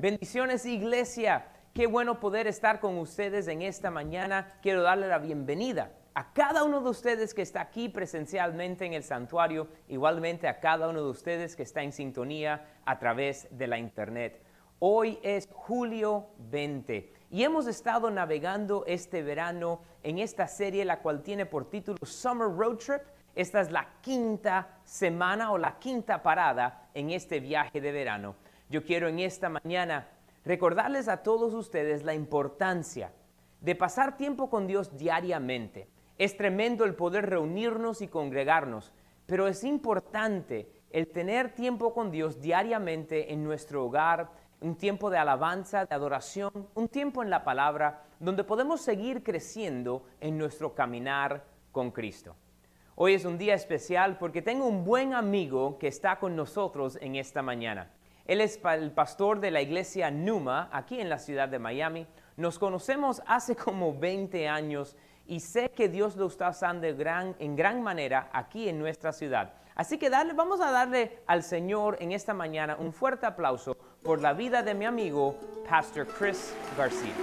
Bendiciones iglesia. Qué bueno poder estar con ustedes en esta mañana. Quiero darle la bienvenida a cada uno de ustedes que está aquí presencialmente en el santuario, igualmente a cada uno de ustedes que está en sintonía a través de la internet. Hoy es julio 20 y hemos estado navegando este verano en esta serie la cual tiene por título Summer Road Trip. Esta es la quinta semana o la quinta parada en este viaje de verano. Yo quiero en esta mañana recordarles a todos ustedes la importancia de pasar tiempo con Dios diariamente. Es tremendo el poder reunirnos y congregarnos, pero es importante el tener tiempo con Dios diariamente en nuestro hogar, un tiempo de alabanza, de adoración, un tiempo en la palabra, donde podemos seguir creciendo en nuestro caminar con Cristo. Hoy es un día especial porque tengo un buen amigo que está con nosotros en esta mañana. Él es el pastor de la iglesia Numa, aquí en la ciudad de Miami. Nos conocemos hace como 20 años y sé que Dios lo está usando en gran manera aquí en nuestra ciudad. Así que vamos a darle al Señor en esta mañana un fuerte aplauso por la vida de mi amigo, Pastor Chris García.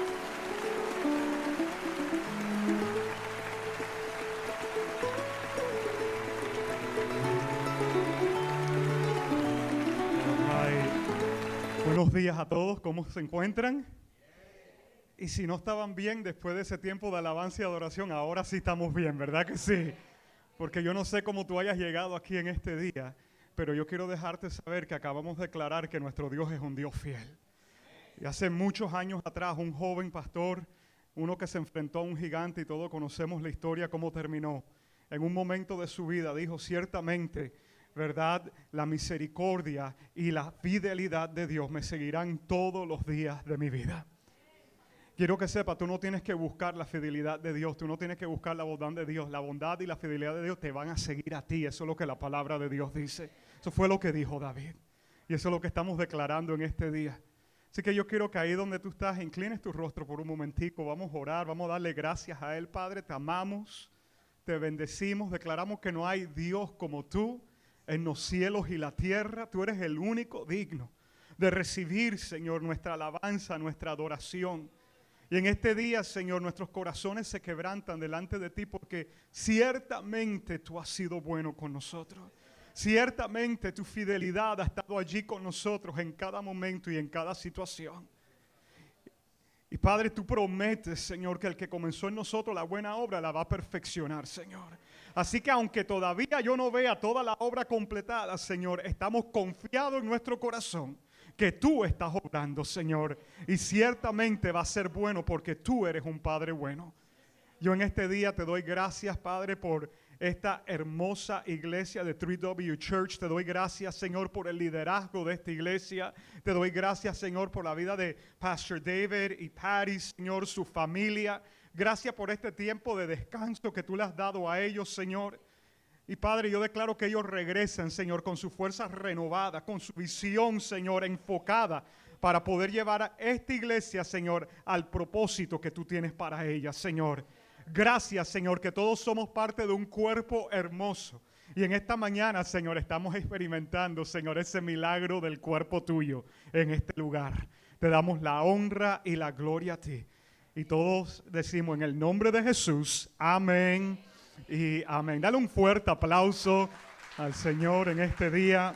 Buenos días a todos, ¿cómo se encuentran? Y si no estaban bien después de ese tiempo de alabanza y adoración, ahora sí estamos bien, ¿verdad que sí? Porque yo no sé cómo tú hayas llegado aquí en este día, pero yo quiero dejarte saber que acabamos de declarar que nuestro Dios es un Dios fiel. Y hace muchos años atrás, un joven pastor, uno que se enfrentó a un gigante y todos conocemos la historia, cómo terminó. En un momento de su vida dijo, ciertamente, ¿verdad? La misericordia y la fidelidad de Dios me seguirán todos los días de mi vida. Quiero que sepa, tú no tienes que buscar la fidelidad de Dios, tú no tienes que buscar la bondad de Dios. La bondad y la fidelidad de Dios te van a seguir a ti. Eso es lo que la palabra de Dios dice. Eso fue lo que dijo David. Y eso es lo que estamos declarando en este día. Así que yo quiero que ahí donde tú estás, inclines tu rostro por un momentico. Vamos a orar, vamos a darle gracias a Él, Padre. Te amamos, te bendecimos, declaramos que no hay Dios como tú en los cielos y la tierra. Tú eres el único digno de recibir, Señor, nuestra alabanza, nuestra adoración. Y en este día, Señor, nuestros corazones se quebrantan delante de ti porque ciertamente tú has sido bueno con nosotros. Ciertamente tu fidelidad ha estado allí con nosotros en cada momento y en cada situación. Y Padre, tú prometes, Señor, que el que comenzó en nosotros la buena obra la va a perfeccionar, Señor. Así que aunque todavía yo no vea toda la obra completada, Señor, estamos confiados en nuestro corazón que tú estás obrando, Señor. Y ciertamente va a ser bueno porque tú eres un Padre bueno. Yo en este día te doy gracias, Padre, por esta hermosa iglesia de 3W Church. Te doy gracias, Señor, por el liderazgo de esta iglesia. Te doy gracias, Señor, por la vida de Pastor David y Patty, Señor, su familia. Gracias por este tiempo de descanso que tú le has dado a ellos, Señor. Y Padre, yo declaro que ellos regresen, Señor, con su fuerza renovada, con su visión, Señor, enfocada para poder llevar a esta iglesia, Señor, al propósito que tú tienes para ella, Señor. Gracias, Señor, que todos somos parte de un cuerpo hermoso. Y en esta mañana, Señor, estamos experimentando, Señor, ese milagro del cuerpo tuyo en este lugar. Te damos la honra y la gloria a ti. Y todos decimos en el nombre de Jesús, amén y amén. Dale un fuerte aplauso al Señor en este día.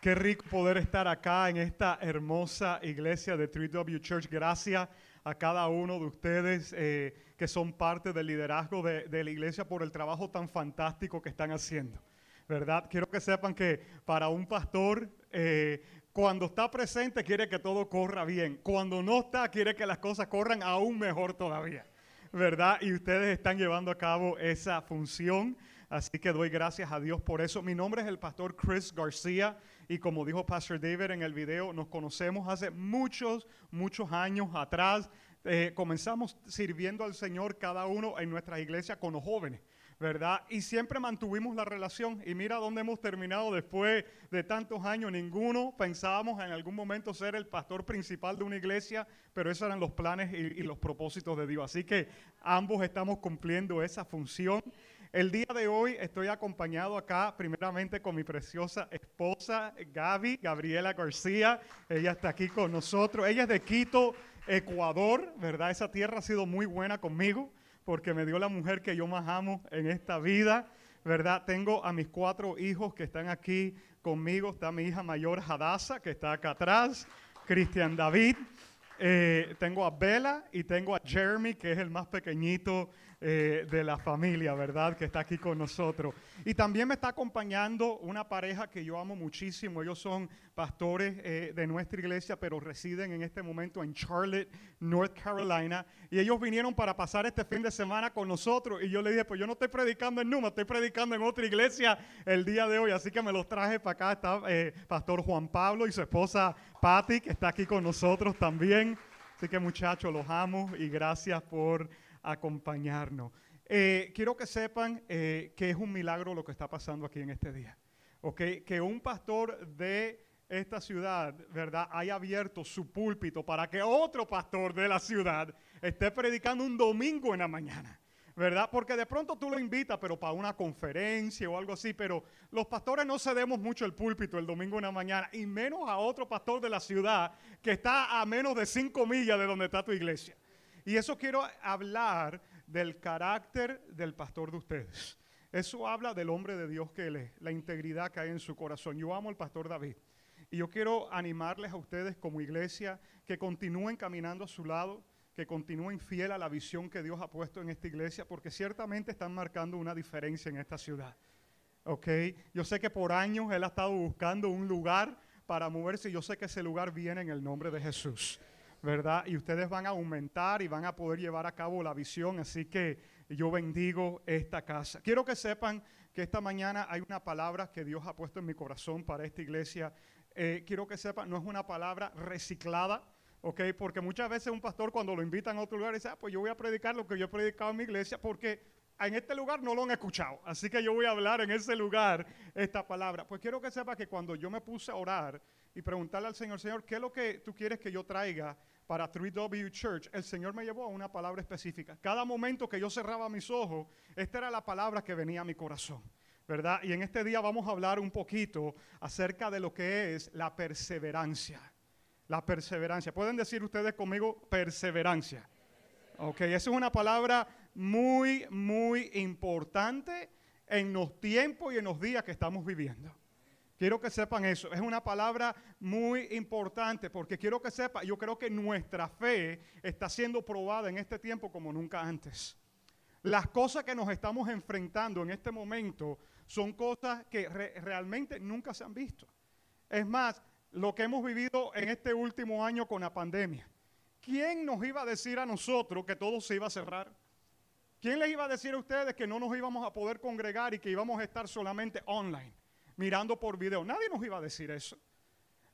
Qué rico poder estar acá en esta hermosa iglesia de 3W Church. Gracias a cada uno de ustedes eh, que son parte del liderazgo de, la iglesia por el trabajo tan fantástico que están haciendo. ¿Verdad? Quiero que sepan que para un pastor eh, cuando está presente quiere que todo corra bien. Cuando no está quiere que las cosas corran aún mejor todavía. ¿Verdad? Y ustedes están llevando a cabo esa función. Así que doy gracias a Dios por eso. Mi nombre es el pastor Chris García y como dijo Pastor David en el video, nos conocemos hace muchos, muchos años atrás. Eh, comenzamos sirviendo al Señor cada uno en nuestra iglesia con los jóvenes. ¿Verdad? Y siempre mantuvimos la relación y mira dónde hemos terminado después de tantos años. Ninguno pensábamos en algún momento ser el pastor principal de una iglesia, pero esos eran los planes y, los propósitos de Dios. Así que ambos estamos cumpliendo esa función. El día de hoy estoy acompañado acá primeramente con mi preciosa esposa Gaby, Gabriela García. Ella está aquí con nosotros. Ella es de Quito, Ecuador, ¿verdad? Esa tierra ha sido muy buena conmigo porque me dio la mujer que yo más amo en esta vida, ¿verdad? Tengo a mis cuatro hijos que están aquí conmigo. Está mi hija mayor Hadassah, que está acá atrás, Cristian David. Eh, tengo a Bella y tengo a Jeremy, que es el más pequeñito eh, de la familia, ¿verdad? Que está aquí con nosotros. Y también me está acompañando una pareja que yo amo muchísimo. Ellos son pastores eh, de nuestra iglesia, pero residen en este momento en Charlotte, North Carolina. Y ellos vinieron para pasar este fin de semana con nosotros. Y yo le dije, pues yo no estoy predicando en Numa, estoy predicando en otra iglesia el día de hoy. Así que me los traje para acá. Está eh, Pastor Juan Pablo y su esposa Patty, que está aquí con nosotros también. Así que muchachos, los amo y gracias por acompañarnos. Eh, quiero que sepan eh, que es un milagro lo que está pasando aquí en este día. Okay, que un pastor de esta ciudad, ¿verdad?, haya abierto su púlpito para que otro pastor de la ciudad esté predicando un domingo en la mañana. ¿verdad? Porque de pronto tú lo invitas, pero para una conferencia o algo así, pero los pastores no cedemos mucho el púlpito el domingo en la mañana, y menos a otro pastor de la ciudad que está a menos de cinco millas de donde está tu iglesia. Y eso quiero hablar del carácter del pastor de ustedes. Eso habla del hombre de Dios que él es, la integridad que hay en su corazón. Yo amo al pastor David. Y yo quiero animarles a ustedes como iglesia que continúen caminando a su lado, que continúen fiel a la visión que Dios ha puesto en esta iglesia, porque ciertamente están marcando una diferencia en esta ciudad. ¿Ok? Yo sé que por años Él ha estado buscando un lugar para moverse y yo sé que ese lugar viene en el nombre de Jesús. ¿Verdad? Y ustedes van a aumentar y van a poder llevar a cabo la visión, así que yo bendigo esta casa. Quiero que sepan que esta mañana hay una palabra que Dios ha puesto en mi corazón para esta iglesia. Eh, quiero que sepan, no es una palabra reciclada, ¿ok? Porque muchas veces un pastor cuando lo invitan a otro lugar dice, ah, pues yo voy a predicar lo que yo he predicado en mi iglesia porque en este lugar no lo han escuchado. Así que yo voy a hablar en ese lugar esta palabra. Pues quiero que sepa que cuando yo me puse a orar y preguntarle al Señor, Señor, ¿qué es lo que tú quieres que yo traiga para 3W Church, el Señor me llevó a una palabra específica. Cada momento que yo cerraba mis ojos, esta era la palabra que venía a mi corazón. ¿Verdad? Y en este día vamos a hablar un poquito acerca de lo que es la perseverancia. La perseverancia. ¿Pueden decir ustedes conmigo perseverancia? Ok, esa es una palabra muy, muy importante en los tiempos y en los días que estamos viviendo. Quiero que sepan eso. Es una palabra muy importante porque quiero que sepan, yo creo que nuestra fe está siendo probada en este tiempo como nunca antes. Las cosas que nos estamos enfrentando en este momento son cosas que realmente nunca se han visto. Es más, lo que hemos vivido en este último año con la pandemia. ¿Quién nos iba a decir a nosotros que todo se iba a cerrar? ¿Quién les iba a decir a ustedes que no nos íbamos a poder congregar y que íbamos a estar solamente online? Mirando por video. Nadie nos iba a decir eso.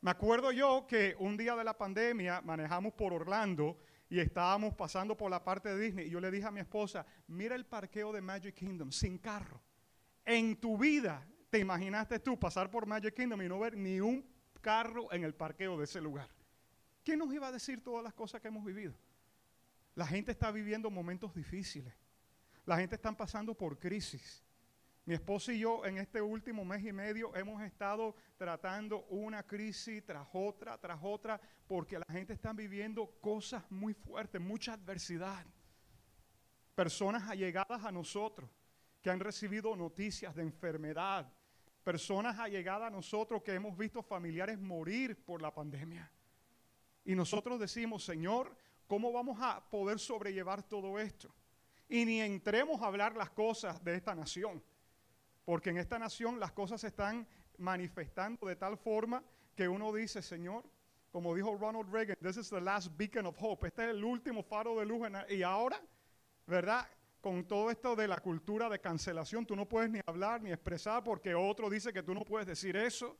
Me acuerdo yo que un día de la pandemia manejamos por Orlando y estábamos pasando por la parte de Disney y yo le dije a mi esposa, mira el parqueo de Magic Kingdom sin carro. En tu vida te imaginaste tú pasar por Magic Kingdom y no ver ni un carro en el parqueo de ese lugar. ¿Quién nos iba a decir todas las cosas que hemos vivido? La gente está viviendo momentos difíciles. La gente está pasando por crisis. Mi esposo y yo en este último mes y medio hemos estado tratando una crisis tras otra, tras otra, porque la gente está viviendo cosas muy fuertes, mucha adversidad. Personas allegadas a nosotros que han recibido noticias de enfermedad. Personas allegadas a nosotros que hemos visto familiares morir por la pandemia. Y nosotros decimos, Señor, ¿cómo vamos a poder sobrellevar todo esto? Y ni entremos a hablar las cosas de esta nación porque en esta nación las cosas se están manifestando de tal forma que uno dice, Señor, como dijo Ronald Reagan, this is the last beacon of hope. Este es el último faro de luz. y ahora, ¿verdad? Con todo esto de la cultura de cancelación, tú no puedes ni hablar ni expresar porque otro dice que tú no puedes decir eso.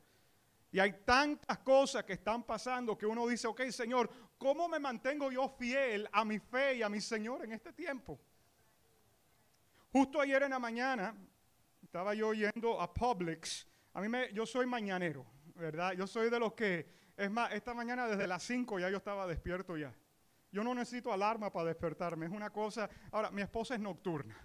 Y hay tantas cosas que están pasando que uno dice, ok, Señor, ¿cómo me mantengo yo fiel a mi fe y a mi Señor en este tiempo? Justo ayer en la mañana estaba yo yendo a Publix. A mí me, yo soy mañanero, ¿verdad? Yo soy de los que, es más, esta mañana desde las 5 ya yo estaba despierto ya. Yo no necesito alarma para despertarme, es una cosa. Ahora, mi esposa es nocturna,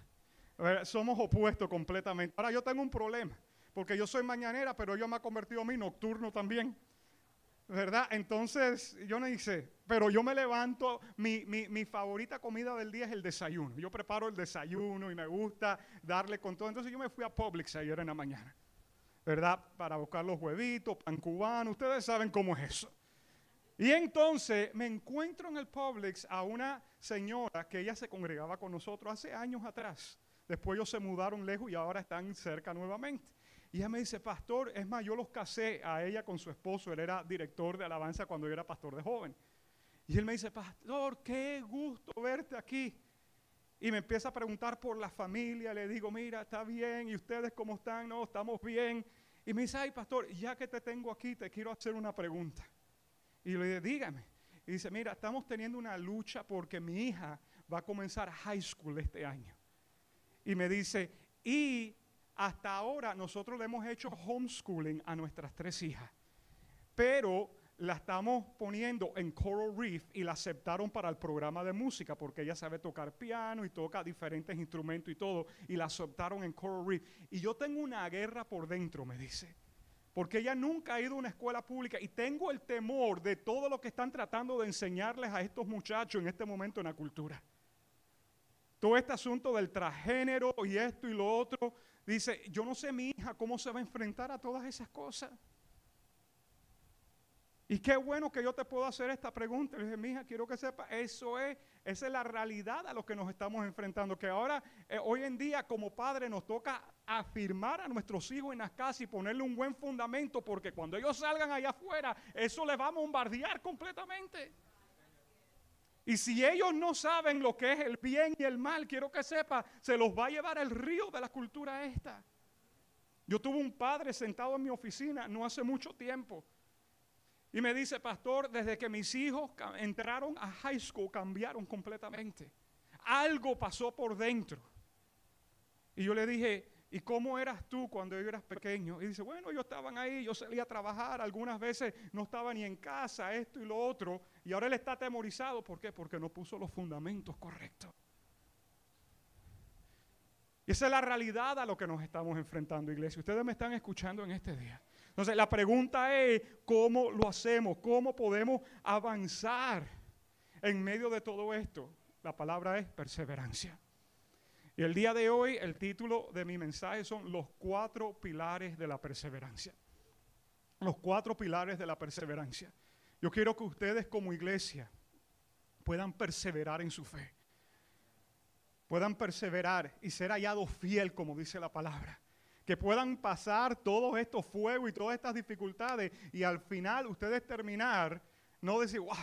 Eh, Somos opuestos completamente. Ahora yo tengo un problema, porque yo soy mañanera, pero ella me ha convertido a mí nocturno también. ¿Verdad? Entonces yo me dice, pero yo me levanto, mi, mi, mi, favorita comida del día es el desayuno. Yo preparo el desayuno y me gusta darle con todo. Entonces yo me fui a Publix ayer en la mañana, ¿verdad? Para buscar los huevitos, pan cubano, ustedes saben cómo es eso. Y entonces me encuentro en el Publix a una señora que ella se congregaba con nosotros hace años atrás. Después ellos se mudaron lejos y ahora están cerca nuevamente. Y ella me dice, pastor, es más, yo los casé a ella con su esposo, él era director de alabanza cuando yo era pastor de joven. Y él me dice, pastor, qué gusto verte aquí. Y me empieza a preguntar por la familia, le digo, mira, está bien, ¿y ustedes cómo están? No, estamos bien. Y me dice, ay, pastor, ya que te tengo aquí, te quiero hacer una pregunta. Y le digo, dígame. Y dice, mira, estamos teniendo una lucha porque mi hija va a comenzar high school este año. Y me dice, y hasta ahora nosotros le hemos hecho homeschooling a nuestras tres hijas, pero la estamos poniendo en Coral Reef y la aceptaron para el programa de música porque ella sabe tocar piano y toca diferentes instrumentos y todo, y la aceptaron en Coral Reef. Y yo tengo una guerra por dentro, me dice, porque ella nunca ha ido a una escuela pública y tengo el temor de todo lo que están tratando de enseñarles a estos muchachos en este momento en la cultura. Todo este asunto del transgénero y esto y lo otro, Dice, yo no sé mi hija cómo se va a enfrentar a todas esas cosas. Y qué bueno que yo te puedo hacer esta pregunta. Le dije, mi hija, quiero que sepa, eso es, esa es la realidad a lo que nos estamos enfrentando. Que ahora, eh, hoy en día, como padre, nos toca afirmar a nuestros hijos en las casas y ponerle un buen fundamento, porque cuando ellos salgan allá afuera, eso les va a bombardear completamente. Y si ellos no saben lo que es el bien y el mal, quiero que sepa, se los va a llevar el río de la cultura esta. Yo tuve un padre sentado en mi oficina no hace mucho tiempo. Y me dice, pastor, desde que mis hijos entraron a high school cambiaron completamente. Algo pasó por dentro. Y yo le dije, ¿Y cómo eras tú cuando yo eras pequeño? Y dice, bueno, yo estaban ahí, yo salía a trabajar, algunas veces no estaba ni en casa, esto y lo otro, y ahora él está atemorizado, ¿por qué? Porque no puso los fundamentos correctos. Y esa es la realidad a lo que nos estamos enfrentando, iglesia. Ustedes me están escuchando en este día. Entonces, la pregunta es, ¿cómo lo hacemos? ¿Cómo podemos avanzar en medio de todo esto? La palabra es perseverancia. Y el día de hoy el título de mi mensaje son los cuatro pilares de la perseverancia. Los cuatro pilares de la perseverancia. Yo quiero que ustedes como iglesia puedan perseverar en su fe. Puedan perseverar y ser hallados fiel, como dice la palabra. Que puedan pasar todos estos fuegos y todas estas dificultades y al final ustedes terminar, no decir, wow,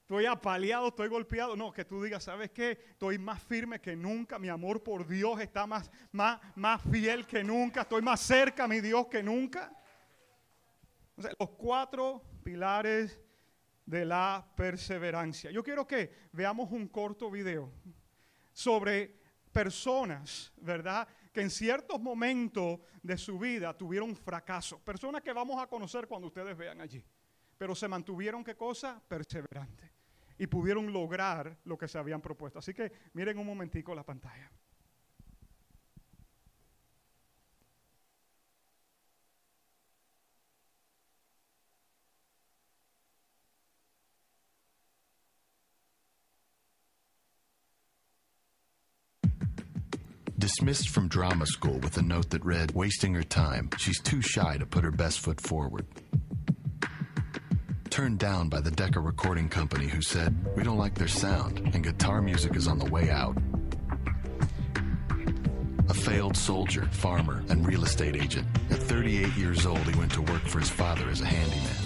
estoy apaleado, estoy golpeado. No, que tú digas, ¿sabes qué? Estoy más firme que nunca, mi amor por Dios está más, más, más fiel que nunca, estoy más cerca a mi Dios que nunca. los cuatro pilares de la perseverancia. Yo quiero que veamos un corto video sobre personas, ¿verdad? Que en ciertos momentos de su vida tuvieron fracaso. Personas que vamos a conocer cuando ustedes vean allí. Pero se mantuvieron, ¿qué cosa? Perseverantes y pudieron lograr lo que se habían propuesto. Así que miren un momentico la pantalla. Dismissed from drama school with a note that read, wasting her time, she's too shy to put her best foot forward turned down by the Decca Recording Company, who said, We don't like their sound, and guitar music is on the way out. A failed soldier, farmer, and real estate agent. At 38 years old, he went to work for his father as a handyman.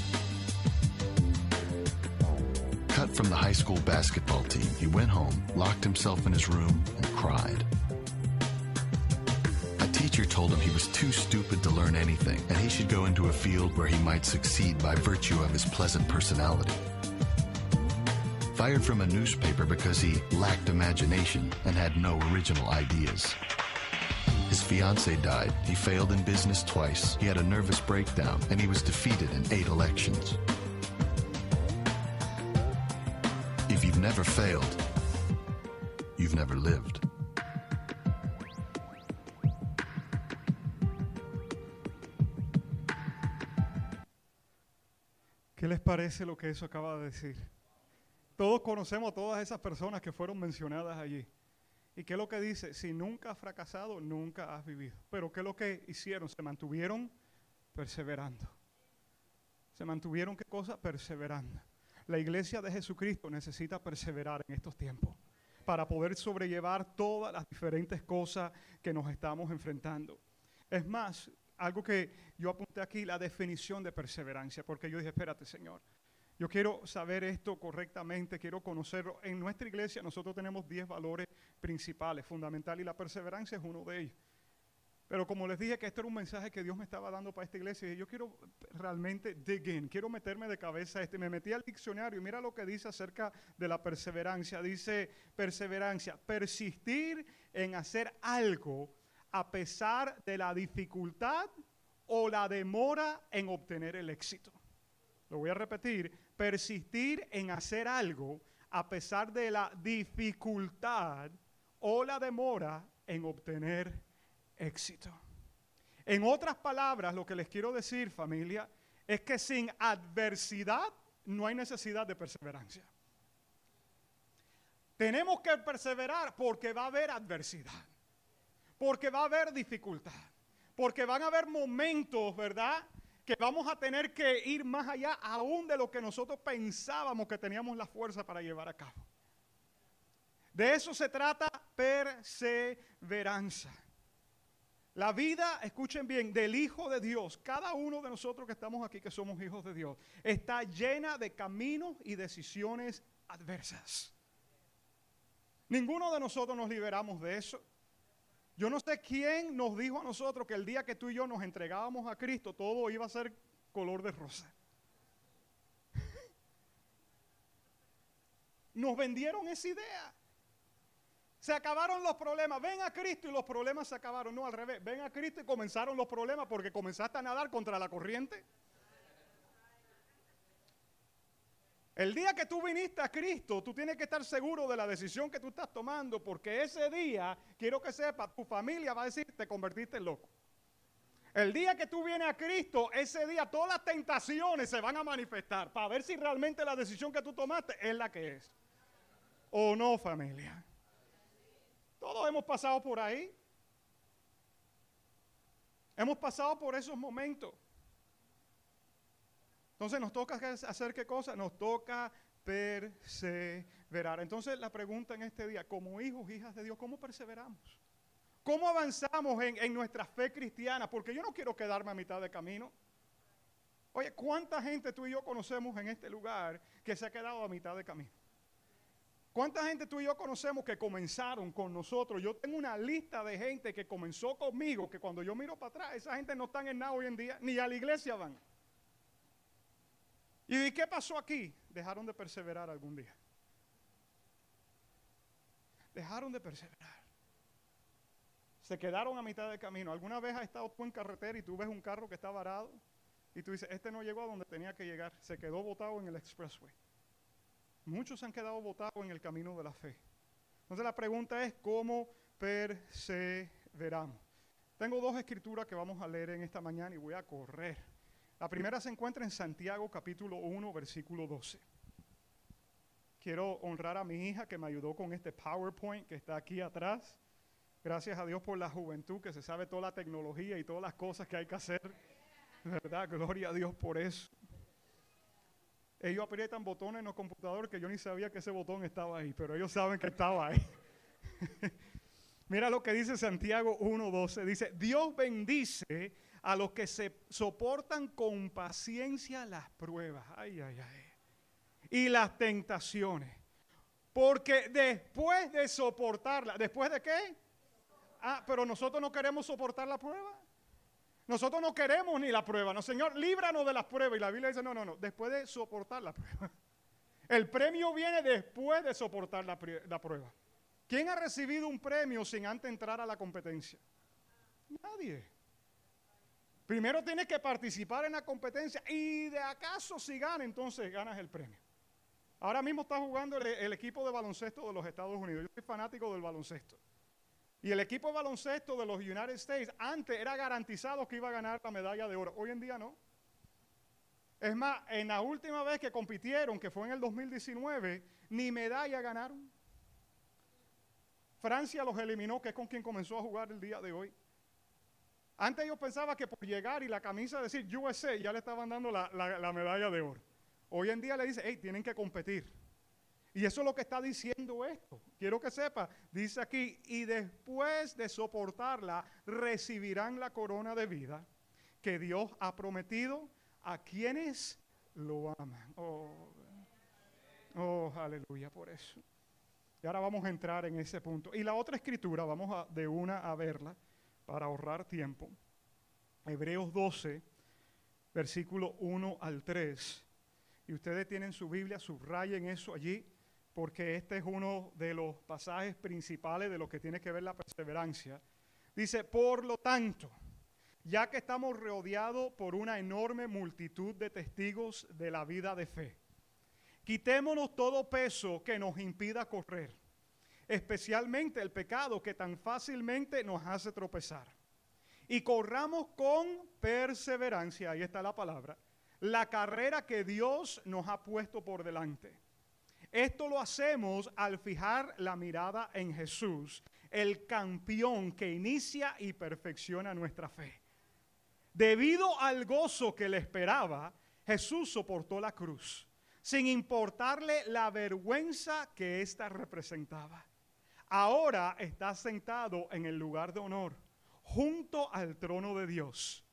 Cut from the high school basketball team, he went home, locked himself in his room, and cried teacher told him he was too stupid to learn anything, and he should go into a field where he might succeed by virtue of his pleasant personality. Fired from a newspaper because he lacked imagination and had no original ideas. His fiance died, he failed in business twice, he had a nervous breakdown, and he was defeated in eight elections. If you've never failed, you've never lived. Les parece lo que eso acaba de decir? Todos conocemos a todas esas personas que fueron mencionadas allí. ¿Y qué es lo que dice? Si nunca has fracasado, nunca has vivido. Pero ¿qué es lo que hicieron? Se mantuvieron perseverando. Se mantuvieron, ¿qué cosa? Perseverando. La iglesia de Jesucristo necesita perseverar en estos tiempos para poder sobrellevar todas las diferentes cosas que nos estamos enfrentando. Es más, algo que yo apunté aquí, la definición de perseverancia, porque yo dije, espérate, Señor, yo quiero saber esto correctamente, quiero conocerlo. En nuestra iglesia nosotros tenemos 10 valores principales, fundamentales, y la perseverancia es uno de ellos. Pero como les dije que este era un mensaje que Dios me estaba dando para esta iglesia, yo quiero realmente dig quiero meterme de cabeza este. Me metí al diccionario y mira lo que dice acerca de la perseverancia. Dice perseverancia, persistir en hacer algo a pesar de la dificultad o la demora en obtener el éxito. Lo voy a repetir, persistir en hacer algo a pesar de la dificultad o la demora en obtener éxito. En otras palabras, lo que les quiero decir, familia, es que sin adversidad no hay necesidad de perseverancia. Tenemos que perseverar porque va a haber adversidad, porque va a haber dificultad, porque van a haber momentos, ¿verdad? Que vamos a tener que ir más allá aún de lo que nosotros pensábamos que teníamos la fuerza para llevar a cabo. De eso se trata perseverancia. La vida, escuchen bien, del Hijo de Dios, cada uno de nosotros que estamos aquí, que somos hijos de Dios, está llena de caminos y decisiones adversas. Ninguno de nosotros nos liberamos de eso. Yo no sé quién nos dijo a nosotros que el día que tú y yo nos entregábamos a Cristo, todo iba a ser color de rosa. Nos vendieron esa idea. Se acabaron los problemas. Ven a Cristo y los problemas se acabaron. No, al revés. Ven a Cristo y comenzaron los problemas porque comenzaste a nadar contra la corriente. El día que tú viniste a Cristo, tú tienes que estar seguro de la decisión que tú estás tomando, porque ese día, quiero que sepas, tu familia va a decir, te convertiste en loco. El día que tú vienes a Cristo, ese día todas las tentaciones se van a manifestar para ver si realmente la decisión que tú tomaste es la que es. ¿O no, familia? Todos hemos pasado por ahí. Hemos pasado por esos momentos. Entonces nos toca hacer qué cosa? Nos toca perseverar. Entonces la pregunta en este día, como hijos, hijas de Dios, ¿cómo perseveramos? ¿Cómo avanzamos en, nuestra fe cristiana? Porque yo no quiero quedarme a mitad de camino. Oye, ¿cuánta gente tú y yo conocemos en este lugar que se ha quedado a mitad de camino? ¿Cuánta gente tú y yo conocemos que comenzaron con nosotros? Yo tengo una lista de gente que comenzó conmigo, que cuando yo miro para atrás, esa gente no está en nada hoy en día, ni a la iglesia van. ¿Y qué pasó aquí? Dejaron de perseverar algún día. Dejaron de perseverar. Se quedaron a mitad de camino. ¿Alguna vez has estado tú en carretera y tú ves un carro que está varado? Y tú dices, este no llegó a donde tenía que llegar. Se quedó botado en el expressway. Muchos han quedado botados en el camino de la fe. Entonces la pregunta es, ¿cómo perseveramos? Tengo dos escrituras que vamos a leer en esta mañana y voy a correr. La primera se encuentra en Santiago capítulo 1, versículo 12. Quiero honrar a mi hija que me ayudó con este PowerPoint que está aquí atrás. Gracias a Dios por la juventud que se sabe toda la tecnología y todas las cosas que hay que hacer. ¿Verdad? Gloria a Dios por eso. Ellos aprietan botones en los computadores que yo ni sabía que ese botón estaba ahí, pero ellos saben que estaba ahí. Mira lo que dice Santiago 1.12. Dice, Dios bendice a los que se soportan con paciencia las pruebas. Ay, ay, ay. Y las tentaciones. Porque después de soportarla, ¿después de qué? Ah, pero nosotros no queremos soportar la prueba. Nosotros no queremos ni la prueba. No, Señor, líbranos de las pruebas. Y la Biblia dice, no, no, no, después de soportar la prueba. El premio viene después de soportar la, la prueba. ¿Quién ha recibido un premio sin antes entrar a la competencia? Nadie. Primero tienes que participar en la competencia y de acaso si gana, entonces ganas el premio. Ahora mismo está jugando el, el, equipo de baloncesto de los Estados Unidos. Yo soy fanático del baloncesto. Y el equipo de baloncesto de los United States antes era garantizado que iba a ganar la medalla de oro. Hoy en día no. Es más, en la última vez que compitieron, que fue en el 2019, ni medalla ganaron. Francia los eliminó, que es con quien comenzó a jugar el día de hoy. Antes yo pensaba que por llegar y la camisa decir USA ya le estaban dando la, la medalla de oro. Hoy en día le dice, hey, tienen que competir. Y eso es lo que está diciendo esto. Quiero que sepa, dice aquí, y después de soportarla, recibirán la corona de vida que Dios ha prometido a quienes lo aman. Oh, oh aleluya por eso. Y ahora vamos a entrar en ese punto. Y la otra escritura, vamos a, de una a verla para ahorrar tiempo. Hebreos 12, versículo 1 al 3. Y ustedes tienen su Biblia, subrayen eso allí, porque este es uno de los pasajes principales de lo que tiene que ver la perseverancia. Dice, por lo tanto, ya que estamos rodeados por una enorme multitud de testigos de la vida de fe, Quitémonos todo peso que nos impida correr, especialmente el pecado que tan fácilmente nos hace tropezar. Y corramos con perseverancia, ahí está la palabra, la carrera que Dios nos ha puesto por delante. Esto lo hacemos al fijar la mirada en Jesús, el campeón que inicia y perfecciona nuestra fe. Debido al gozo que le esperaba, Jesús soportó la cruz sin importarle la vergüenza que ésta representaba. Ahora está sentado en el lugar de honor, junto al trono de Dios.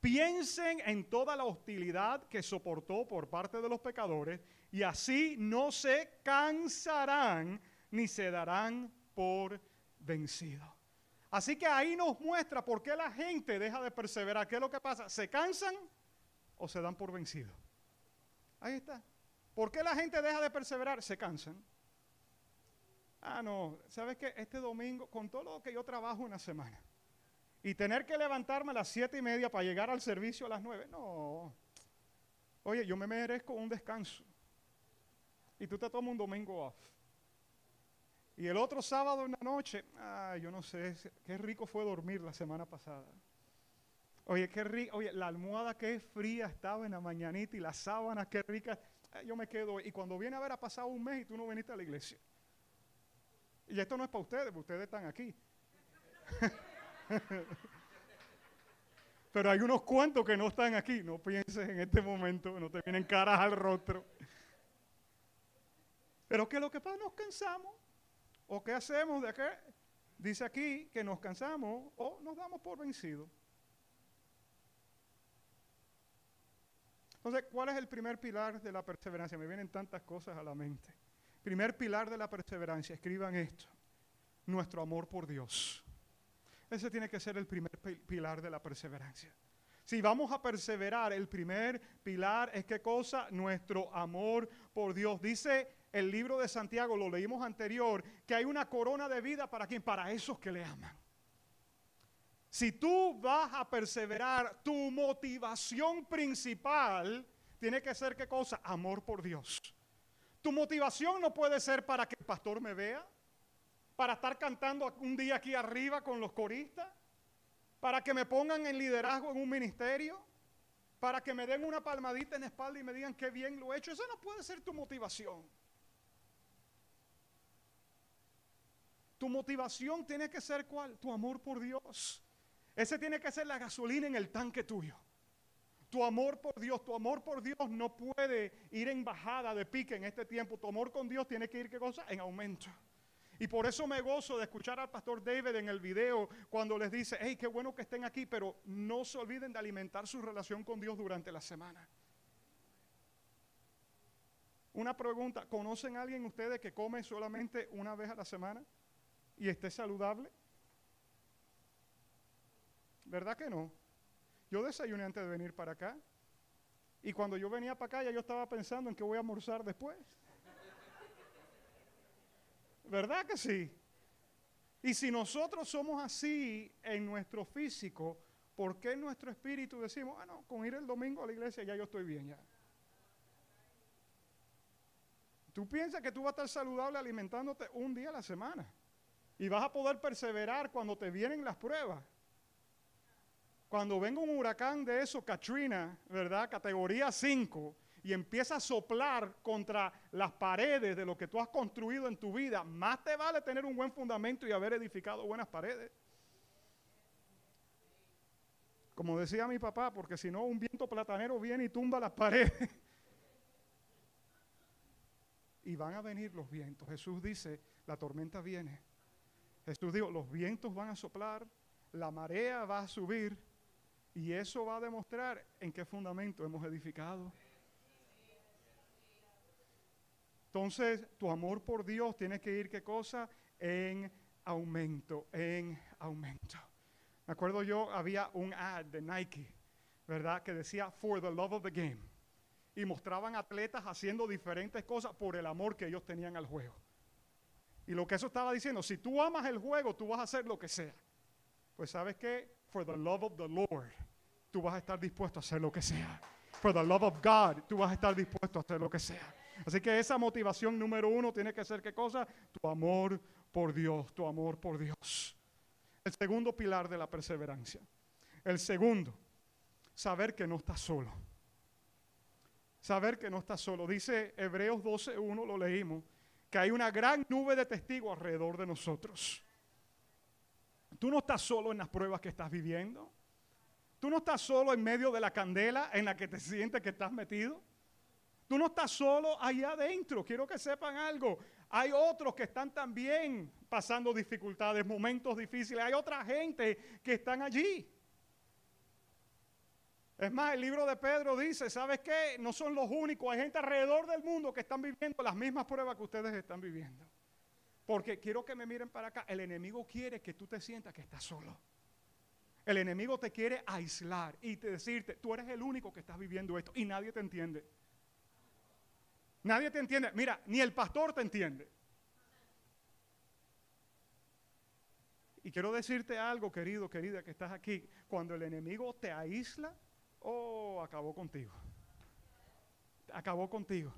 Piensen en toda la hostilidad que soportó por parte de los pecadores y así no se cansarán ni se darán por vencidos. Así que ahí nos muestra por qué la gente deja de perseverar. ¿Qué es lo que pasa? ¿Se cansan o se dan por vencidos? Ahí está. ¿Por qué la gente deja de perseverar? Se cansan. Ah, no, ¿sabes qué? Este domingo, con todo lo que yo trabajo una semana, y tener que levantarme a las siete y media para llegar al servicio a las nueve, no. Oye, yo me merezco un descanso. Y tú te tomas un domingo off. Y el otro sábado en la noche, ah, yo no sé, qué rico fue dormir la semana pasada. Oye, qué rico, oye, la almohada qué fría estaba en la mañanita y las sábanas qué ricas. Yo me quedo. Y cuando viene a ver, ha pasado un mes y tú no viniste a la iglesia. Y esto no es para ustedes, ustedes están aquí. Pero hay unos cuantos que no están aquí. No pienses en este momento, no te vienen caras al rostro. Pero ¿qué es lo que pasa? Nos cansamos. ¿O qué hacemos de qué? Dice aquí que nos cansamos o nos damos por vencidos. Entonces, ¿cuál es el primer pilar de la perseverancia? Me vienen tantas cosas a la mente. Primer pilar de la perseverancia, escriban esto, nuestro amor por Dios. Ese tiene que ser el primer pilar de la perseverancia. Si vamos a perseverar, el primer pilar es qué cosa? Nuestro amor por Dios. Dice el libro de Santiago, lo leímos anterior, que hay una corona de vida para quien, para esos que le aman. Si tú vas a perseverar, tu motivación principal tiene que ser qué cosa? Amor por Dios. Tu motivación no puede ser para que el pastor me vea, para estar cantando un día aquí arriba con los coristas, para que me pongan en liderazgo en un ministerio, para que me den una palmadita en la espalda y me digan qué bien lo he hecho. Eso no puede ser tu motivación. Tu motivación tiene que ser cuál? Tu amor por Dios. Ese tiene que ser la gasolina en el tanque tuyo. Tu amor por Dios, tu amor por Dios no puede ir en bajada de pique en este tiempo. Tu amor con Dios tiene que ir, ¿qué cosa? En aumento. Y por eso me gozo de escuchar al pastor David en el video cuando les dice, hey, qué bueno que estén aquí, pero no se olviden de alimentar su relación con Dios durante la semana. Una pregunta, ¿conocen a alguien ustedes que come solamente una vez a la semana y esté saludable? ¿Verdad que no? Yo desayuné antes de venir para acá. Y cuando yo venía para acá ya yo estaba pensando en que voy a almorzar después. ¿Verdad que sí? Y si nosotros somos así en nuestro físico, ¿por qué en nuestro espíritu decimos, ah, no, con ir el domingo a la iglesia ya yo estoy bien ya? Tú piensas que tú vas a estar saludable alimentándote un día a la semana y vas a poder perseverar cuando te vienen las pruebas. Cuando venga un huracán de eso, Katrina, ¿verdad? Categoría 5, y empieza a soplar contra las paredes de lo que tú has construido en tu vida, más te vale tener un buen fundamento y haber edificado buenas paredes. Como decía mi papá, porque si no un viento platanero viene y tumba las paredes. y van a venir los vientos. Jesús dice, la tormenta viene. Jesús dijo, los vientos van a soplar, la marea va a subir y eso va a demostrar en qué fundamento hemos edificado. Entonces, tu amor por Dios tiene que ir, ¿qué cosa? En aumento, en aumento. Me acuerdo yo, había un ad de Nike, ¿verdad? Que decía, for the love of the game. Y mostraban atletas haciendo diferentes cosas por el amor que ellos tenían al juego. Y lo que eso estaba diciendo, si tú amas el juego, tú vas a hacer lo que sea. Pues sabes qué, for the love of the Lord, tú vas a estar dispuesto a hacer lo que sea. For the love of God, tú vas a estar dispuesto a hacer lo que sea. Así que esa motivación número uno tiene que ser qué cosa? Tu amor por Dios, tu amor por Dios. El segundo pilar de la perseverancia. El segundo, saber que no estás solo. Saber que no estás solo. Dice Hebreos 12.1, lo leímos, que hay una gran nube de testigos alrededor de nosotros. Tú no estás solo en las pruebas que estás viviendo. Tú no estás solo en medio de la candela en la que te sientes que estás metido. Tú no estás solo allá adentro. Quiero que sepan algo. Hay otros que están también pasando dificultades, momentos difíciles. Hay otra gente que están allí. Es más, el libro de Pedro dice, ¿sabes qué? No son los únicos. Hay gente alrededor del mundo que están viviendo las mismas pruebas que ustedes están viviendo. Porque quiero que me miren para acá. El enemigo quiere que tú te sientas que estás solo. El enemigo te quiere aislar y te decirte, tú eres el único que estás viviendo esto y nadie te entiende. Nadie te entiende. Mira, ni el pastor te entiende. Y quiero decirte algo, querido, querida, que estás aquí. Cuando el enemigo te aísla, oh, acabó contigo. Acabó contigo.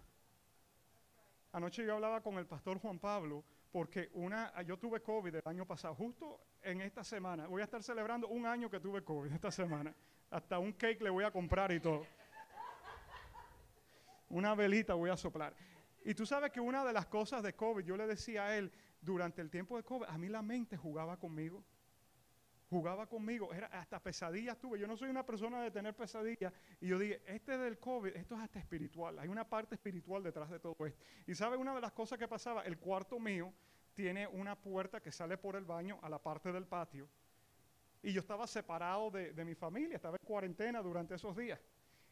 Anoche yo hablaba con el pastor Juan Pablo porque una, yo tuve COVID el año pasado, justo en esta semana. Voy a estar celebrando un año que tuve COVID esta semana. Hasta un cake le voy a comprar y todo. Una velita voy a soplar. Y tú sabes que una de las cosas de COVID, yo le decía a él, durante el tiempo de COVID, a mí la mente jugaba conmigo. Jugaba conmigo, era hasta pesadillas tuve. Yo no soy una persona de tener pesadillas. Y yo dije, este del COVID, esto es hasta espiritual. Hay una parte espiritual detrás de todo esto. Y sabe una de las cosas que pasaba, el cuarto mío tiene una puerta que sale por el baño a la parte del patio. Y yo estaba separado de, de mi familia, estaba en cuarentena durante esos días.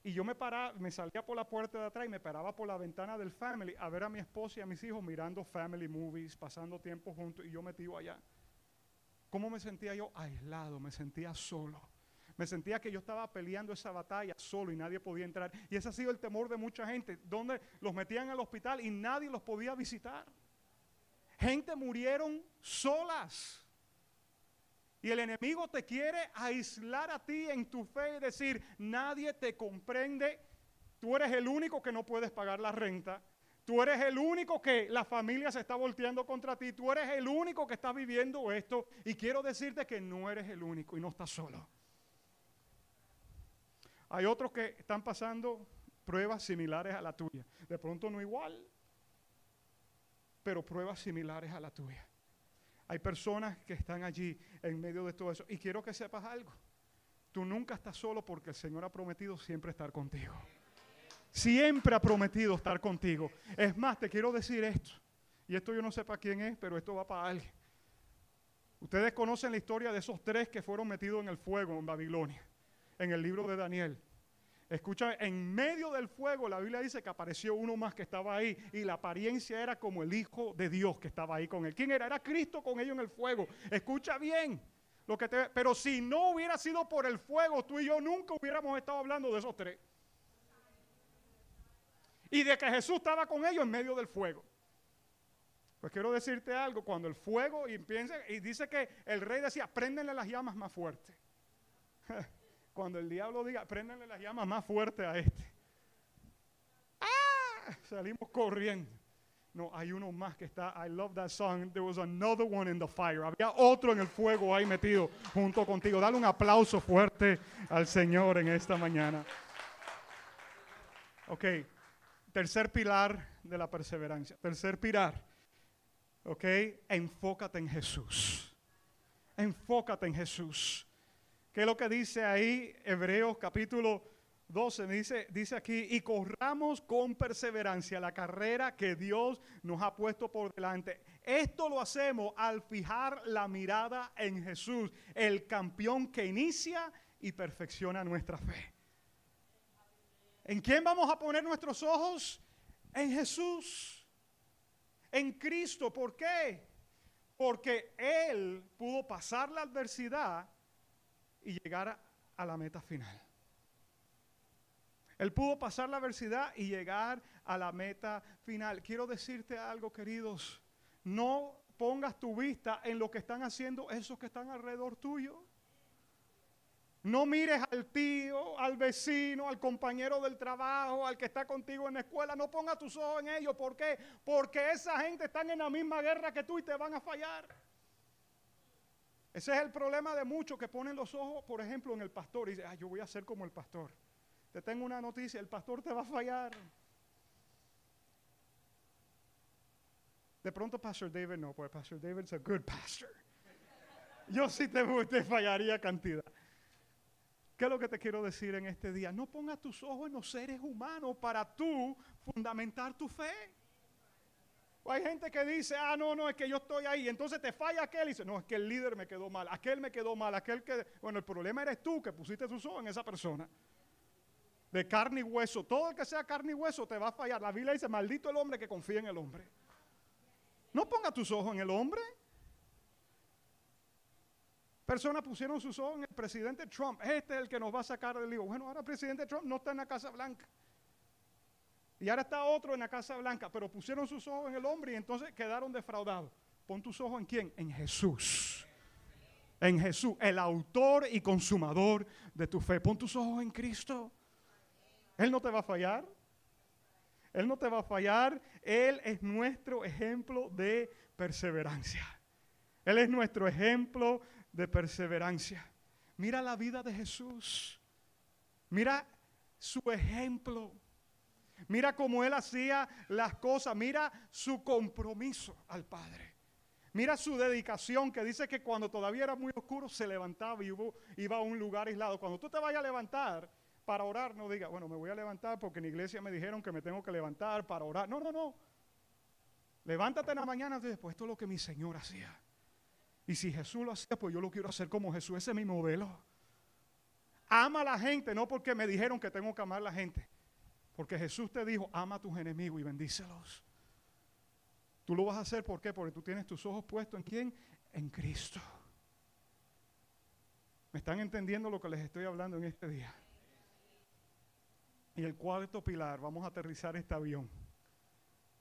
Y yo me paraba, me salía por la puerta de atrás y me paraba por la ventana del family a ver a mi esposa y a mis hijos mirando family movies, pasando tiempo juntos y yo metido allá. ¿Cómo me sentía yo? Aislado, me sentía solo. Me sentía que yo estaba peleando esa batalla solo y nadie podía entrar. Y ese ha sido el temor de mucha gente, donde los metían al hospital y nadie los podía visitar. Gente murieron solas. Y el enemigo te quiere aislar a ti en tu fe y decir, nadie te comprende, tú eres el único que no puedes pagar la renta, tú eres el único que la familia se está volteando contra ti, tú eres el único que está viviendo esto y quiero decirte que no eres el único y no estás solo. Hay otros que están pasando pruebas similares a la tuya, de pronto no igual, pero pruebas similares a la tuya. Hay personas que están allí en medio de todo eso. Y quiero que sepas algo. Tú nunca estás solo porque el Señor ha prometido siempre estar contigo. Siempre ha prometido estar contigo. Es más, te quiero decir esto. Y esto yo no sé para quién es, pero esto va para alguien. Ustedes conocen la historia de esos tres que fueron metidos en el fuego en Babilonia, en el libro de Daniel. Escucha, en medio del fuego la Biblia dice que apareció uno más que estaba ahí y la apariencia era como el Hijo de Dios que estaba ahí con él. ¿Quién era? Era Cristo con ellos en el fuego. Escucha bien. Lo que te, pero si no hubiera sido por el fuego, tú y yo nunca hubiéramos estado hablando de esos tres. Y de que Jesús estaba con ellos en medio del fuego. Pues quiero decirte algo, cuando el fuego y piensa, y dice que el rey decía, préndenle las llamas más fuertes. Cuando el diablo diga, préndanle las llamas más fuertes a este. ¡Ah! Salimos corriendo. No, hay uno más que está. I love that song. There was another one in the fire. Había otro en el fuego ahí metido junto contigo. Dale un aplauso fuerte al Señor en esta mañana. Ok. Tercer pilar de la perseverancia. Tercer pilar. Ok. Enfócate en Jesús. Enfócate en Jesús. ¿Qué es lo que dice ahí Hebreos capítulo 12? Dice, dice aquí, y corramos con perseverancia la carrera que Dios nos ha puesto por delante. Esto lo hacemos al fijar la mirada en Jesús, el campeón que inicia y perfecciona nuestra fe. ¿En quién vamos a poner nuestros ojos? En Jesús. En Cristo. ¿Por qué? Porque Él pudo pasar la adversidad y llegar a, la meta final. Él pudo pasar la adversidad y llegar a la meta final. Quiero decirte algo, queridos. No pongas tu vista en lo que están haciendo esos que están alrededor tuyo. No mires al tío, al vecino, al compañero del trabajo, al que está contigo en la escuela. No pongas tus ojos en ellos. ¿Por qué? Porque esa gente está en la misma guerra que tú y te van a fallar. Ese es el problema de muchos que ponen los ojos, por ejemplo, en el pastor y dicen, ah, yo voy a ser como el pastor. Te tengo una noticia, el pastor te va a fallar. De pronto Pastor David no, porque Pastor David es a good pastor. Yo sí te, te fallaría cantidad. ¿Qué es lo que te quiero decir en este día? No pongas tus ojos en los seres humanos para tú fundamentar tu fe. O hay gente que dice, ah, no, no, es que yo estoy ahí. Entonces te falla aquel y dice, no, es que el líder me quedó mal, aquel me quedó mal, aquel que... Bueno, el problema eres tú que pusiste tus ojos en esa persona. De carne y hueso. Todo el que sea carne y hueso te va a fallar. La Biblia dice, maldito el hombre que confía en el hombre. No ponga tus ojos en el hombre. Personas pusieron sus ojos en el presidente Trump. Este es el que nos va a sacar del lío. Bueno, ahora el presidente Trump no está en la Casa Blanca. Y ahora está otro en la Casa Blanca, pero pusieron sus ojos en el hombre y entonces quedaron defraudados. Pon tus ojos en quién? En Jesús. En Jesús, el autor y consumador de tu fe. Pon tus ojos en Cristo. Él no te va a fallar. Él no te va a fallar. Él es nuestro ejemplo de perseverancia. Él es nuestro ejemplo de perseverancia. Mira la vida de Jesús. Mira su ejemplo. Mira cómo él hacía las cosas. Mira su compromiso al Padre. Mira su dedicación que dice que cuando todavía era muy oscuro se levantaba y iba a un lugar aislado. Cuando tú te vayas a levantar para orar, no diga, bueno, me voy a levantar porque en la iglesia me dijeron que me tengo que levantar para orar. No, no, no. Levántate en la mañana después esto es lo que mi Señor hacía. Y si Jesús lo hacía, pues yo lo quiero hacer como Jesús. Ese es mi modelo. Ama a la gente, no porque me dijeron que tengo que amar a la gente. Porque Jesús te dijo, ama a tus enemigos y bendícelos. Tú lo vas a hacer, ¿por qué? Porque tú tienes tus ojos puestos en quién? En Cristo. ¿Me están entendiendo lo que les estoy hablando en este día? Y el cuarto pilar, vamos a aterrizar este avión.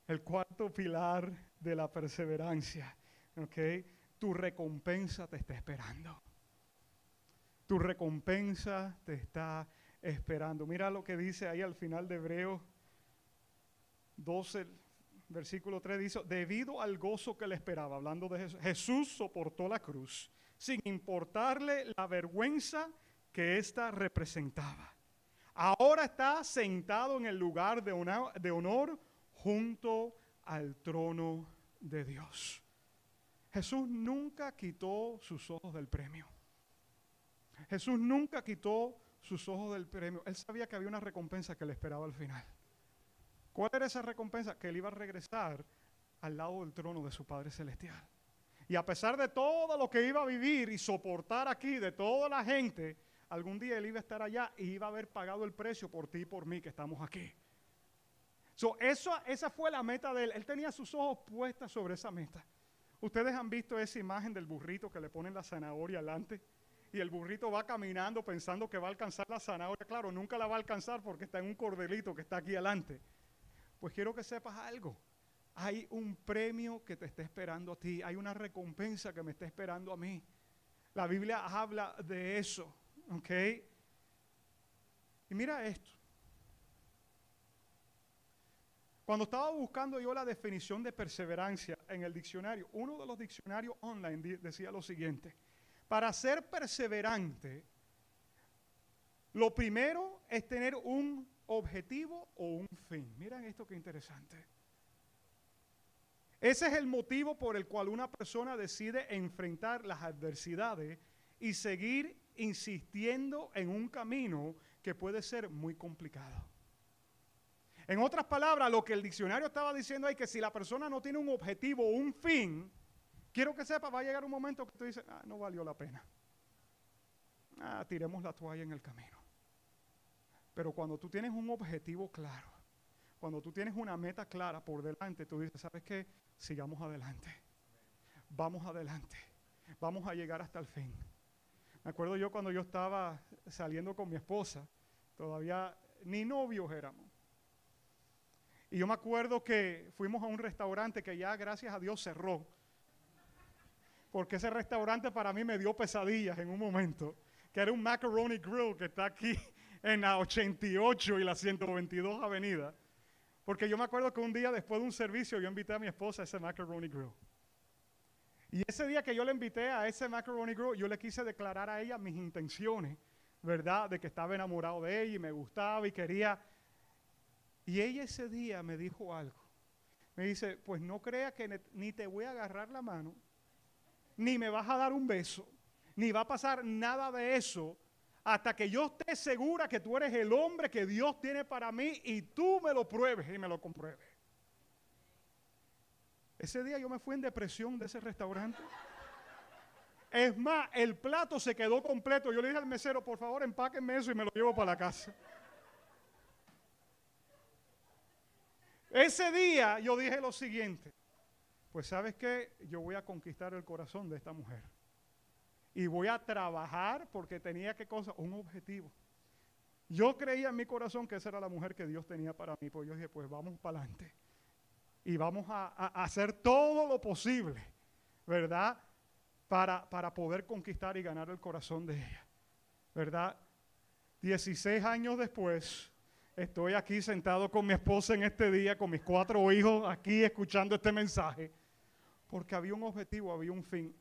El cuarto pilar de la perseverancia, ¿ok? Tu recompensa te está esperando. Tu recompensa te está esperando. Mira lo que dice ahí al final de Hebreos 12, versículo 3, dice, debido al gozo que le esperaba, hablando de Jesús, Jesús soportó la cruz sin importarle la vergüenza que ésta representaba. Ahora está sentado en el lugar de, de honor junto al trono de Dios. Jesús nunca quitó sus ojos del premio. Jesús nunca quitó sus ojos del premio. Él sabía que había una recompensa que le esperaba al final. ¿Cuál era esa recompensa? Que él iba a regresar al lado del trono de su Padre Celestial. Y a pesar de todo lo que iba a vivir y soportar aquí, de toda la gente, algún día él iba a estar allá y iba a haber pagado el precio por ti y por mí que estamos aquí. So, eso, esa fue la meta de él. Él tenía sus ojos puestos sobre esa meta. Ustedes han visto esa imagen del burrito que le ponen la zanahoria adelante y el burrito va caminando pensando que va a alcanzar la zanahoria. Claro, nunca la va a alcanzar porque está en un cordelito que está aquí adelante. Pues quiero que sepas algo. Hay un premio que te está esperando a ti. Hay una recompensa que me está esperando a mí. La Biblia habla de eso. ¿Ok? Y mira esto. Cuando estaba buscando yo la definición de perseverancia en el diccionario, uno de los diccionarios online decía lo siguiente, para ser perseverante, lo primero es tener un objetivo o un fin. Miren esto que interesante. Ese es el motivo por el cual una persona decide enfrentar las adversidades y seguir insistiendo en un camino que puede ser muy complicado. En otras palabras, lo que el diccionario estaba diciendo es que si la persona no tiene un objetivo un fin, quiero que sepa, va a llegar un momento que tú dices, ah, no valió la pena. Ah, tiremos la toalla en el camino. Pero cuando tú tienes un objetivo claro, cuando tú tienes una meta clara por delante, tú dices, ¿sabes qué? Sigamos adelante. Vamos adelante. Vamos a llegar hasta el fin. Me acuerdo yo cuando yo estaba saliendo con mi esposa, todavía ni novios éramos. Y yo me acuerdo que fuimos a un restaurante que ya, gracias a Dios, cerró. Porque ese restaurante para mí me dio pesadillas en un momento. Que era un Macaroni Grill que está aquí en la 88 y la 122 Avenida. Porque yo me acuerdo que un día después de un servicio yo invité a mi esposa a ese Macaroni Grill. Y ese día que yo le invité a ese Macaroni Grill, yo le quise declarar a ella mis intenciones, ¿verdad? De que estaba enamorado de ella y me gustaba y quería y ella ese día me dijo algo. Me dice, pues no crea que ni te voy a agarrar la mano, ni me vas a dar un beso, ni va a pasar nada de eso hasta que yo esté segura que tú eres el hombre que Dios tiene para mí y tú me lo pruebes y me lo compruebes. Ese día yo me fui en depresión de ese restaurante. Es más, el plato se quedó completo. Yo le dije al mesero, por favor, empáquenme eso y me lo llevo para la casa. Ese día yo dije lo siguiente, pues sabes qué, yo voy a conquistar el corazón de esta mujer. Y voy a trabajar porque tenía que cosa, un objetivo. Yo creía en mi corazón que esa era la mujer que Dios tenía para mí, pues yo dije, pues vamos para adelante. Y vamos a, hacer todo lo posible, ¿verdad? Para, para poder conquistar y ganar el corazón de ella, ¿verdad? 16 años después, Estoy aquí sentado con mi esposa en este día, con mis cuatro hijos aquí escuchando este mensaje, porque había un objetivo, había un fin.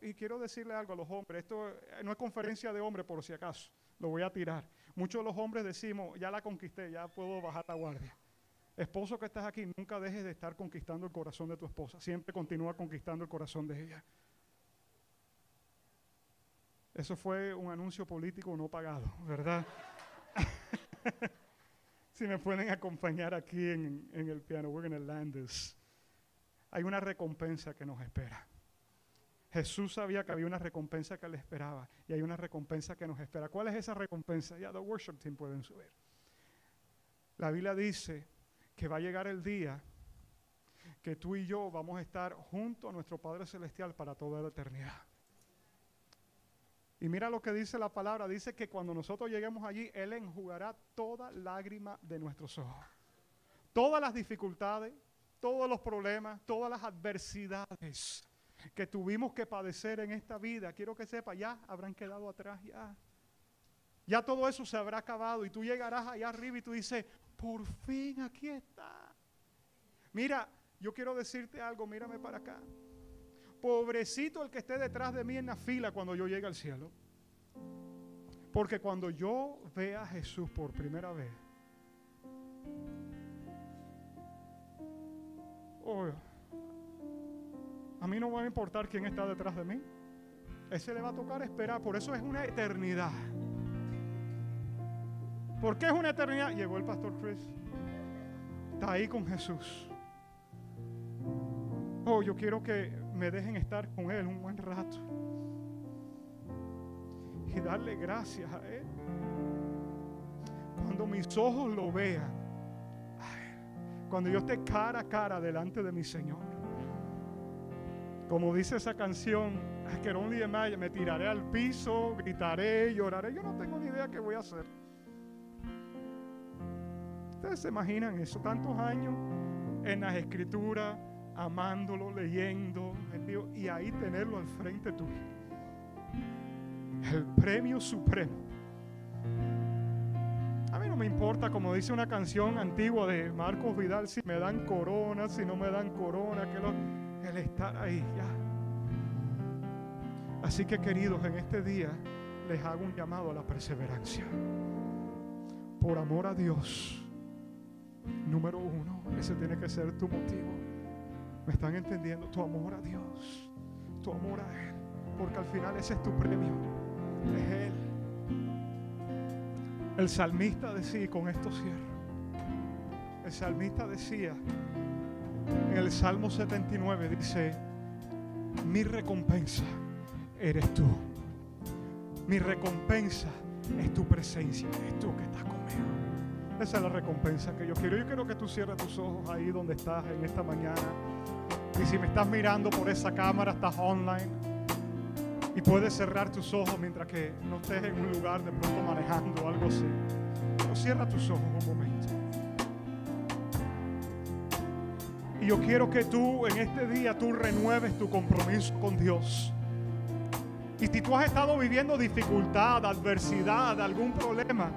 y quiero decirle algo a los hombres, esto no es conferencia de hombres por si acaso, lo voy a tirar. Muchos de los hombres decimos, ya la conquisté, ya puedo bajar la guardia. Esposo que estás aquí, nunca dejes de estar conquistando el corazón de tu esposa, siempre continúa conquistando el corazón de ella. Eso fue un anuncio político no pagado, ¿verdad? si me pueden acompañar aquí en, el piano, we're going to land this. Hay una recompensa que nos espera. Jesús sabía que había una recompensa que le esperaba y hay una recompensa que nos espera. ¿Cuál es esa recompensa? Ya, the worship team pueden subir. La Biblia dice que va a llegar el día que tú y yo vamos a estar junto a nuestro Padre Celestial para toda la eternidad. Y mira lo que dice la palabra, dice que cuando nosotros lleguemos allí, Él enjugará toda lágrima de nuestros ojos. Todas las dificultades, todos los problemas, todas las adversidades que tuvimos que padecer en esta vida, quiero que sepa, ya habrán quedado atrás ya. Ya todo eso se habrá acabado y tú llegarás allá arriba y tú dices, por fin aquí está. Mira, yo quiero decirte algo, mírame para acá. Pobrecito el que esté detrás de mí en la fila cuando yo llegue al cielo. Porque cuando yo vea a Jesús por primera vez, oh, a mí no va a importar quién está detrás de mí. Ese le va a tocar esperar. Por eso es una eternidad. ¿Por qué es una eternidad? Llegó el pastor Chris. Está ahí con Jesús. Oh, yo quiero que me dejen estar con Él un buen rato. Y darle gracias a Él. Cuando mis ojos lo vean. Cuando yo esté cara a cara delante de mi Señor. Como dice esa canción, me tiraré al piso, gritaré, lloraré. Yo no tengo ni idea qué voy a hacer. Ustedes se imaginan eso, tantos años en las escrituras, amándolo, leyendo, y ahí tenerlo al frente tuyo. El premio supremo. A mí no me importa, como dice una canción antigua de Marcos Vidal, si me dan corona, si no me dan corona, que el estar ahí, ya. Así que queridos, en este día les hago un llamado a la perseverancia. Por amor a Dios, número uno, ese tiene que ser tu motivo. ¿Me están entendiendo? Tu amor a Dios, tu amor a Él, porque al final ese es tu premio, es Él. El salmista decía, y con esto cierro, el salmista decía, en el Salmo 79 dice, mi recompensa eres tú. Mi recompensa es tu presencia, es tú que estás conmigo. Esa es la recompensa que yo quiero. Yo quiero que tú cierres tus ojos ahí donde estás en esta mañana. Y si me estás mirando por esa cámara, estás online y puedes cerrar tus ojos mientras que no estés en un lugar de pronto manejando o algo así. Pero cierra tus ojos un momento. Y yo quiero que tú en este día tú renueves tu compromiso con Dios. Y si tú has estado viviendo dificultad, adversidad, algún problema,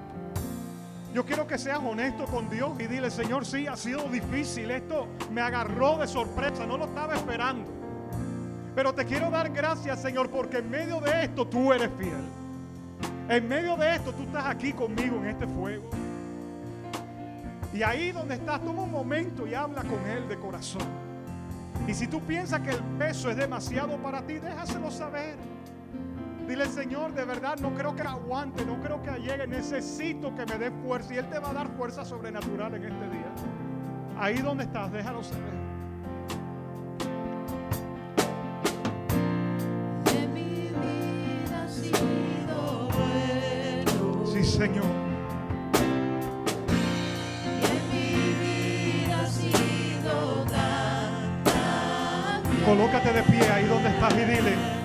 yo quiero que seas honesto con Dios y dile, Señor, sí, ha sido difícil. Esto me agarró de sorpresa, no lo estaba esperando. Pero te quiero dar gracias, Señor, porque en medio de esto tú eres fiel. En medio de esto tú estás aquí conmigo en este fuego. Y ahí donde estás, toma un momento y habla con Él de corazón. Y si tú piensas que el peso es demasiado para ti, déjaselo saber. Dile, Señor, de verdad no creo que aguante, no creo que llegue, necesito que me dé fuerza. Y Él te va a dar fuerza sobrenatural en este día. Ahí donde estás, déjalo saber. Señor. Colócate de pie ahí donde estás y dile.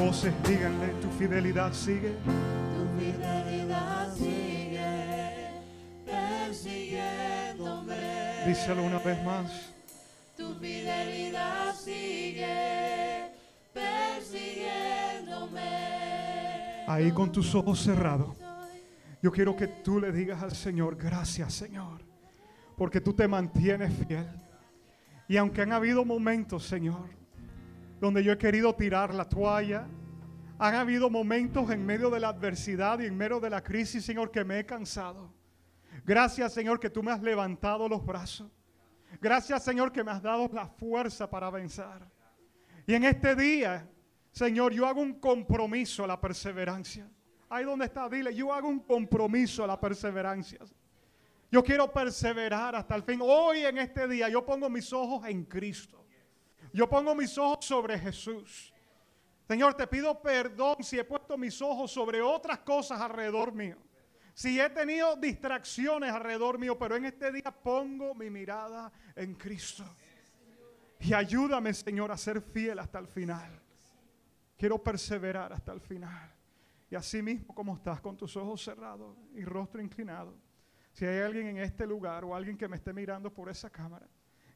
Voces, díganle, tu fidelidad sigue. Tu fidelidad sigue persiguiéndome. Díselo una vez más. Tu fidelidad sigue persiguiéndome. Ahí con tus ojos cerrados. Yo quiero que tú le digas al Señor, gracias Señor, porque tú te mantienes fiel. Y aunque han habido momentos, Señor, donde yo he querido tirar la toalla. Han habido momentos en medio de la adversidad y en medio de la crisis, Señor, que me he cansado. Gracias, Señor, que tú me has levantado los brazos. Gracias, Señor, que me has dado la fuerza para vencer. Y en este día, Señor, yo hago un compromiso a la perseverancia. Ahí donde está, dile, yo hago un compromiso a la perseverancia. Yo quiero perseverar hasta el fin. Hoy en este día yo pongo mis ojos en Cristo. Yo pongo mis ojos sobre Jesús. Señor, te pido perdón si he puesto mis ojos sobre otras cosas alrededor mío. Si he tenido distracciones alrededor mío, pero en este día pongo mi mirada en Cristo. Y ayúdame, Señor, a ser fiel hasta el final. Quiero perseverar hasta el final. Y así mismo como estás con tus ojos cerrados y rostro inclinado, si hay alguien en este lugar o alguien que me esté mirando por esa cámara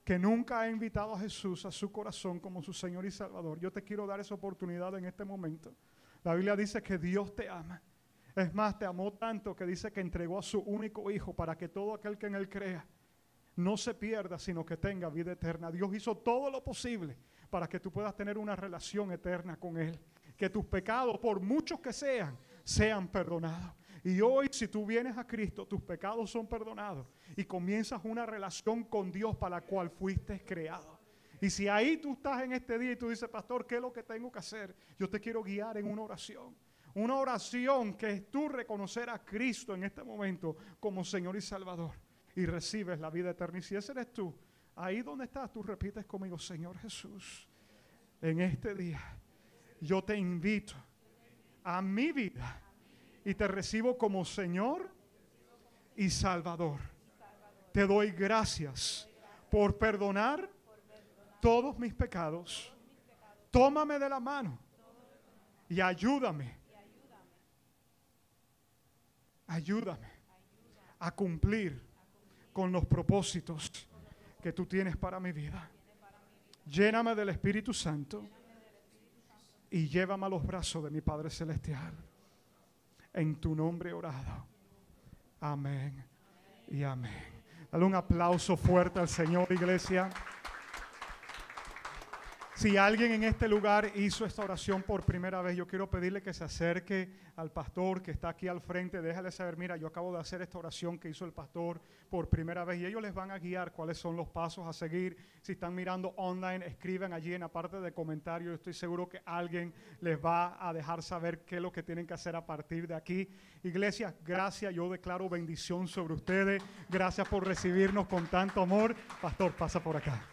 que nunca ha invitado a Jesús a su corazón como su Señor y Salvador, yo te quiero dar esa oportunidad en este momento. La Biblia dice que Dios te ama. Es más, te amó tanto que dice que entregó a su único hijo para que todo aquel que en él crea no se pierda, sino que tenga vida eterna. Dios hizo todo lo posible para que tú puedas tener una relación eterna con Él. Que tus pecados, por muchos que sean, sean perdonados. Y hoy, si tú vienes a Cristo, tus pecados son perdonados y comienzas una relación con Dios para la cual fuiste creado. Y si ahí tú estás en este día y tú dices, pastor, ¿qué es lo que tengo que hacer? Yo te quiero guiar en una oración. Una oración que es tú reconocer a Cristo en este momento como Señor y Salvador y recibes la vida eterna. Y si ese eres tú, ahí donde estás, tú repites conmigo, Señor Jesús, en este día yo te invito a mi vida y te recibo como Señor y Salvador. Te doy gracias por perdonar todos mis pecados. Tómame de la mano y ayúdame. Ayúdame a cumplir con los propósitos que tú tienes para mi vida. Lléname del Espíritu Santo y llévame a los brazos de mi Padre Celestial. En tu nombre orado. Amén y amén. Dale un aplauso fuerte al Señor, iglesia. Si alguien en este lugar hizo esta oración por primera vez, yo quiero pedirle que se acerque al pastor que está aquí al frente. Déjale saber, mira, yo acabo de hacer esta oración que hizo el pastor por primera vez y ellos les van a guiar cuáles son los pasos a seguir. Si están mirando online, escriban allí en la parte de comentarios. Estoy seguro que alguien les va a dejar saber qué es lo que tienen que hacer a partir de aquí. Iglesia, gracias. Yo declaro bendición sobre ustedes. Gracias por recibirnos con tanto amor. Pastor, pasa por acá.